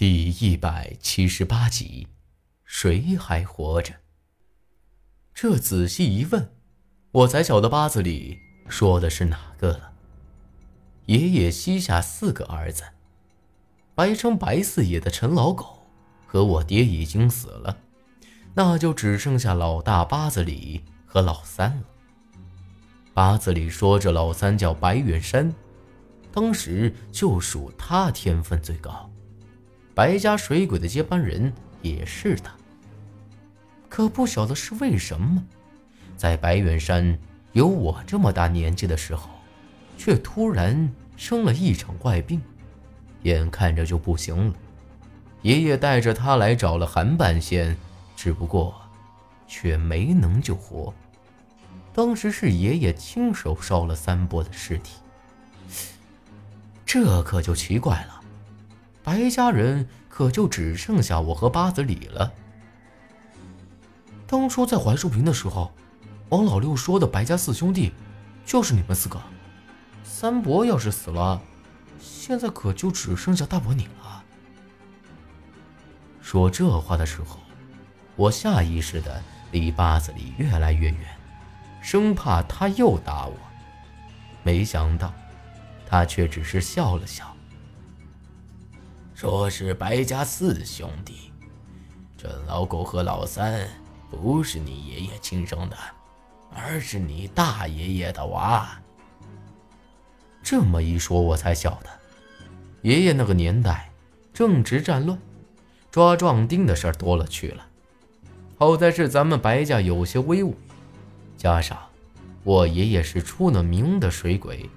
第一百七十八集，谁还活着？这仔细一问，我才晓得八字里说的是哪个了。爷爷膝下四个儿子，白称白四爷的陈老狗和我爹已经死了，那就只剩下老大八字里和老三了。八字里说这老三叫白远山，当时就属他天分最高。白家水鬼的接班人也是他，可不晓得是为什么，在白远山有我这么大年纪的时候，却突然生了一场怪病，眼看着就不行了。爷爷带着他来找了韩半仙，只不过却没能救活。当时是爷爷亲手烧了三伯的尸体，这可就奇怪了。白家人可就只剩下我和八子李了。当初在槐树坪的时候，王老六说的白家四兄弟，就是你们四个。三伯要是死了，现在可就只剩下大伯你了。说这话的时候，我下意识的离八子李越来越远，生怕他又打我。没想到，他却只是笑了笑。说是白家四兄弟，这老狗和老三不是你爷爷亲生的，而是你大爷爷的娃。这么一说，我才晓得，爷爷那个年代正值战乱，抓壮丁的事儿多了去了。好在是咱们白家有些威武，加上我爷爷是出了名的水鬼，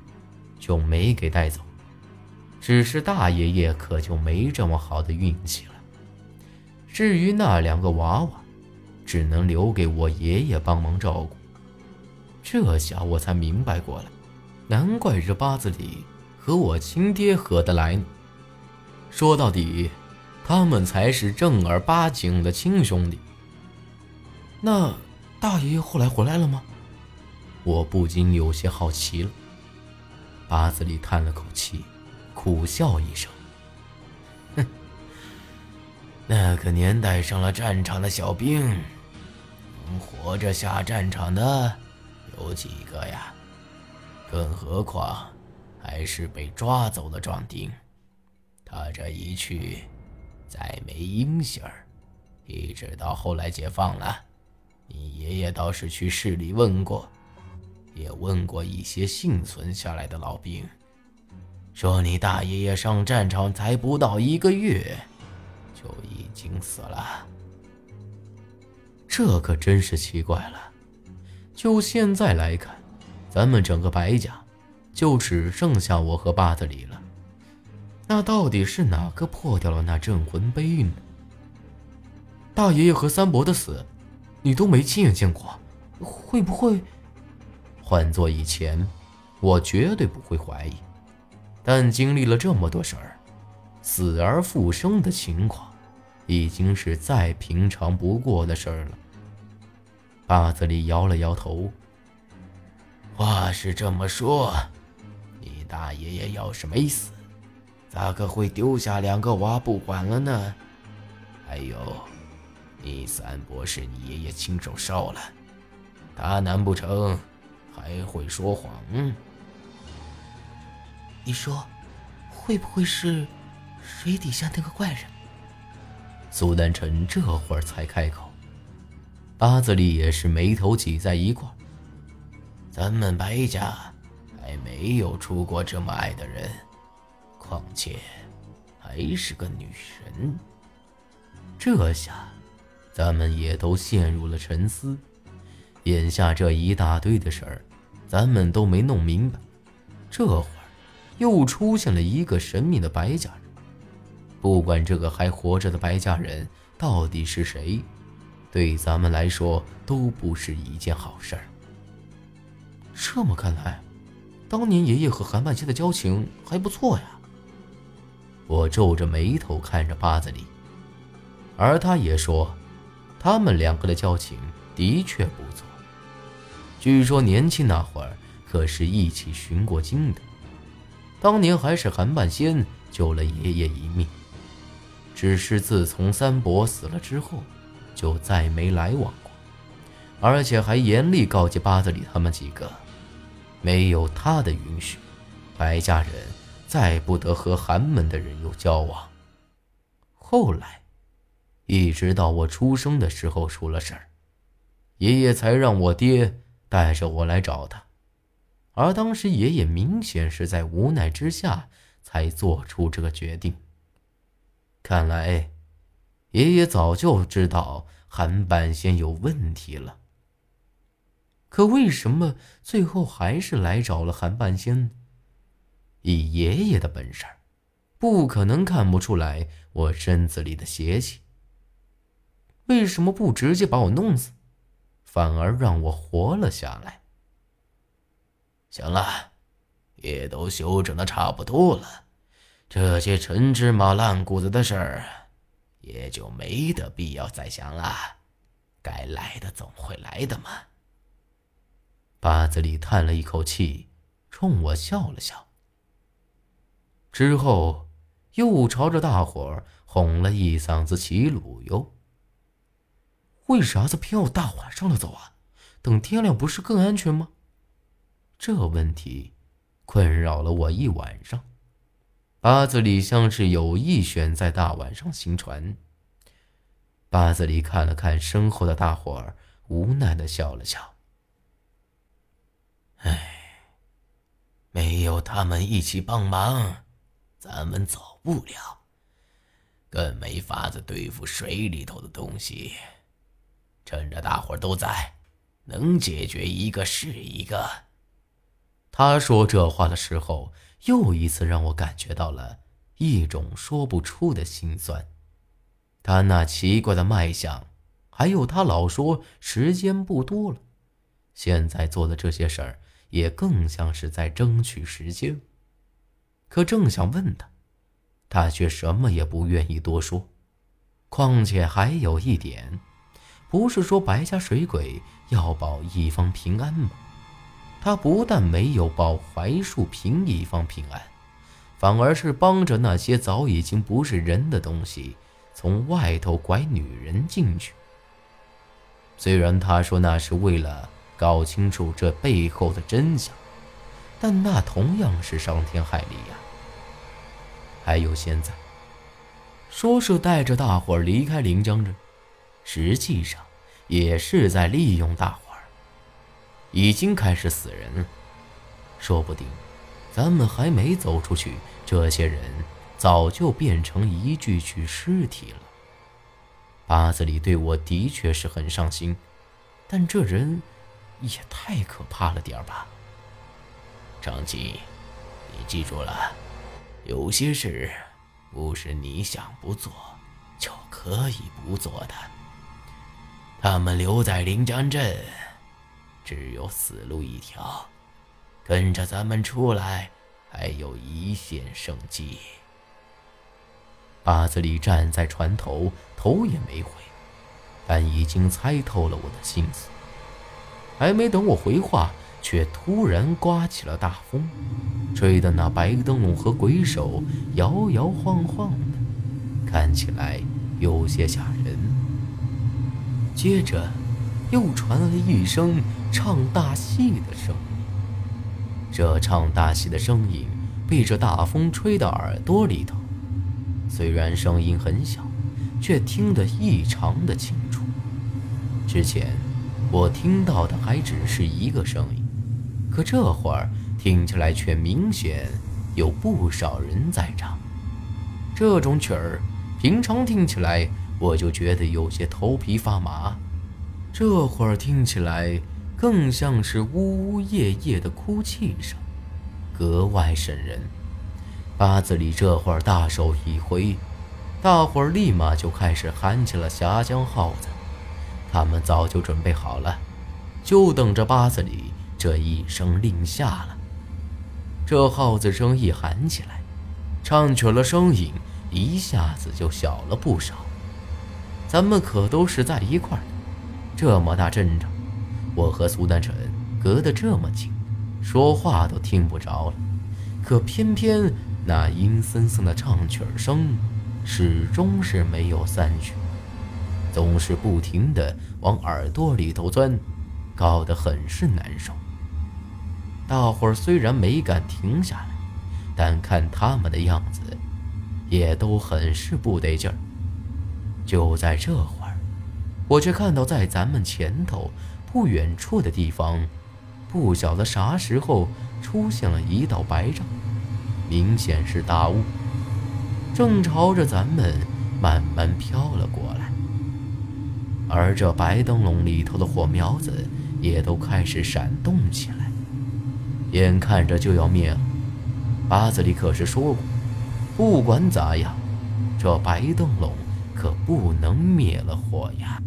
就没给带走。只是大爷爷可就没这么好的运气了。至于那两个娃娃，只能留给我爷爷帮忙照顾。这下我才明白过来，难怪这八字里和我亲爹合得来呢。说到底，他们才是正儿八经的亲兄弟。那大爷爷后来回来了吗？我不禁有些好奇了。八字里叹了口气。苦笑一声，哼，那个年代上了战场的小兵，能活着下战场的有几个呀？更何况还是被抓走的壮丁。他这一去，再没音信儿，一直到后来解放了。你爷爷倒是去市里问过，也问过一些幸存下来的老兵。说你大爷爷上战场才不到一个月，就已经死了。这可真是奇怪了。就现在来看，咱们整个白家就只剩下我和八子里了。那到底是哪个破掉了那镇魂碑呢？大爷爷和三伯的死，你都没亲眼见过，会不会？换做以前，我绝对不会怀疑。但经历了这么多事儿，死而复生的情况，已经是再平常不过的事儿了。八子里摇了摇头。话是这么说，你大爷爷要是没死，咋个会丢下两个娃不管了呢？还有，你三伯是你爷爷亲手烧了，他难不成还会说谎？你说，会不会是水底下那个怪人？苏丹臣这会儿才开口，八字里也是眉头挤在一块咱们白家还没有出过这么爱的人，况且还是个女人。这下，咱们也都陷入了沉思。眼下这一大堆的事儿，咱们都没弄明白。这会儿。又出现了一个神秘的白家人，不管这个还活着的白家人到底是谁，对咱们来说都不是一件好事儿。这么看来，当年爷爷和韩半仙的交情还不错呀。我皱着眉头看着八子里，而他也说，他们两个的交情的确不错。据说年轻那会儿可是一起寻过经的。当年还是韩半仙救了爷爷一命，只是自从三伯死了之后，就再没来往过，而且还严厉告诫八子里他们几个，没有他的允许，白家人再不得和寒门的人有交往。后来，一直到我出生的时候出了事儿，爷爷才让我爹带着我来找他，而当时爷爷明显是在无奈之下才做出这个决定。看来，爷爷早就知道韩半仙有问题了。可为什么最后还是来找了韩半仙？以爷爷的本事，不可能看不出来我身子里的邪气。为什么不直接把我弄死，反而让我活了下来？行了，也都修整的差不多了。这些陈芝麻烂谷子的事儿，也就没得必要再想了。该来的总会来的嘛。八子里叹了一口气，冲我笑了笑，之后又朝着大伙儿哄了一嗓子齐鲁哟。为啥子偏要大晚上了走啊？等天亮不是更安全吗？这问题困扰了我一晚上。八子里像是有意选在大晚上行船。八子里看了看身后的大伙儿，无奈的笑了笑。唉，没有他们一起帮忙，咱们走不了，更没法子对付水里头的东西。趁着大伙儿都在，能解决一个是一个。他说这话的时候。又一次让我感觉到了一种说不出的心酸。他那奇怪的脉象，还有他老说时间不多了，现在做的这些事儿，也更像是在争取时间。可正想问他，他却什么也不愿意多说。况且还有一点，不是说白家水鬼要保一方平安吗？他不但没有保槐树坪一方平安，反而是帮着那些早已经不是人的东西从外头拐女人进去。虽然他说那是为了搞清楚这背后的真相，但那同样是伤天害理呀。还有现在，说是带着大伙离开临江镇，实际上也是在利用大伙。已经开始死人了，说不定，咱们还没走出去，这些人早就变成一具具尸体了。八子里对我的确是很上心，但这人也太可怕了点吧？张吉，你记住了，有些事不是你想不做就可以不做的。他们留在临江镇。只有死路一条，跟着咱们出来，还有一线生机。八子里站在船头，头也没回，但已经猜透了我的心思。还没等我回话，却突然刮起了大风，吹得那白灯笼和鬼手摇摇晃晃的，看起来有些吓人。接着。又传来一声唱大戏的声音。这唱大戏的声音被这大风吹到耳朵里头，虽然声音很小，却听得异常的清楚。之前我听到的还只是一个声音，可这会儿听起来却明显有不少人在唱。这种曲儿，平常听起来我就觉得有些头皮发麻。这会儿听起来更像是呜呜咽咽的哭泣声，格外瘆人。八子里这会儿大手一挥，大伙儿立马就开始喊起了峡江号子。他们早就准备好了，就等着八子里这一声令下了。这号子声一喊起来，唱曲的声音一下子就小了不少。咱们可都是在一块儿。这么大阵仗，我和苏丹臣隔得这么近，说话都听不着了。可偏偏那阴森森的唱曲声，始终是没有散去，总是不停的往耳朵里头钻，搞得很是难受。大伙儿虽然没敢停下来，但看他们的样子，也都很是不得劲儿。就在这会儿，我却看到在咱们前头不远处的地方，不晓得啥时候出现了一道白障，明显是大雾，正朝着咱们慢慢飘了过来。而这白灯笼里头的火苗子也都开始闪动起来，眼看着就要灭了。八子里可是说过，不管咋样，这白灯笼。可不能灭了火呀！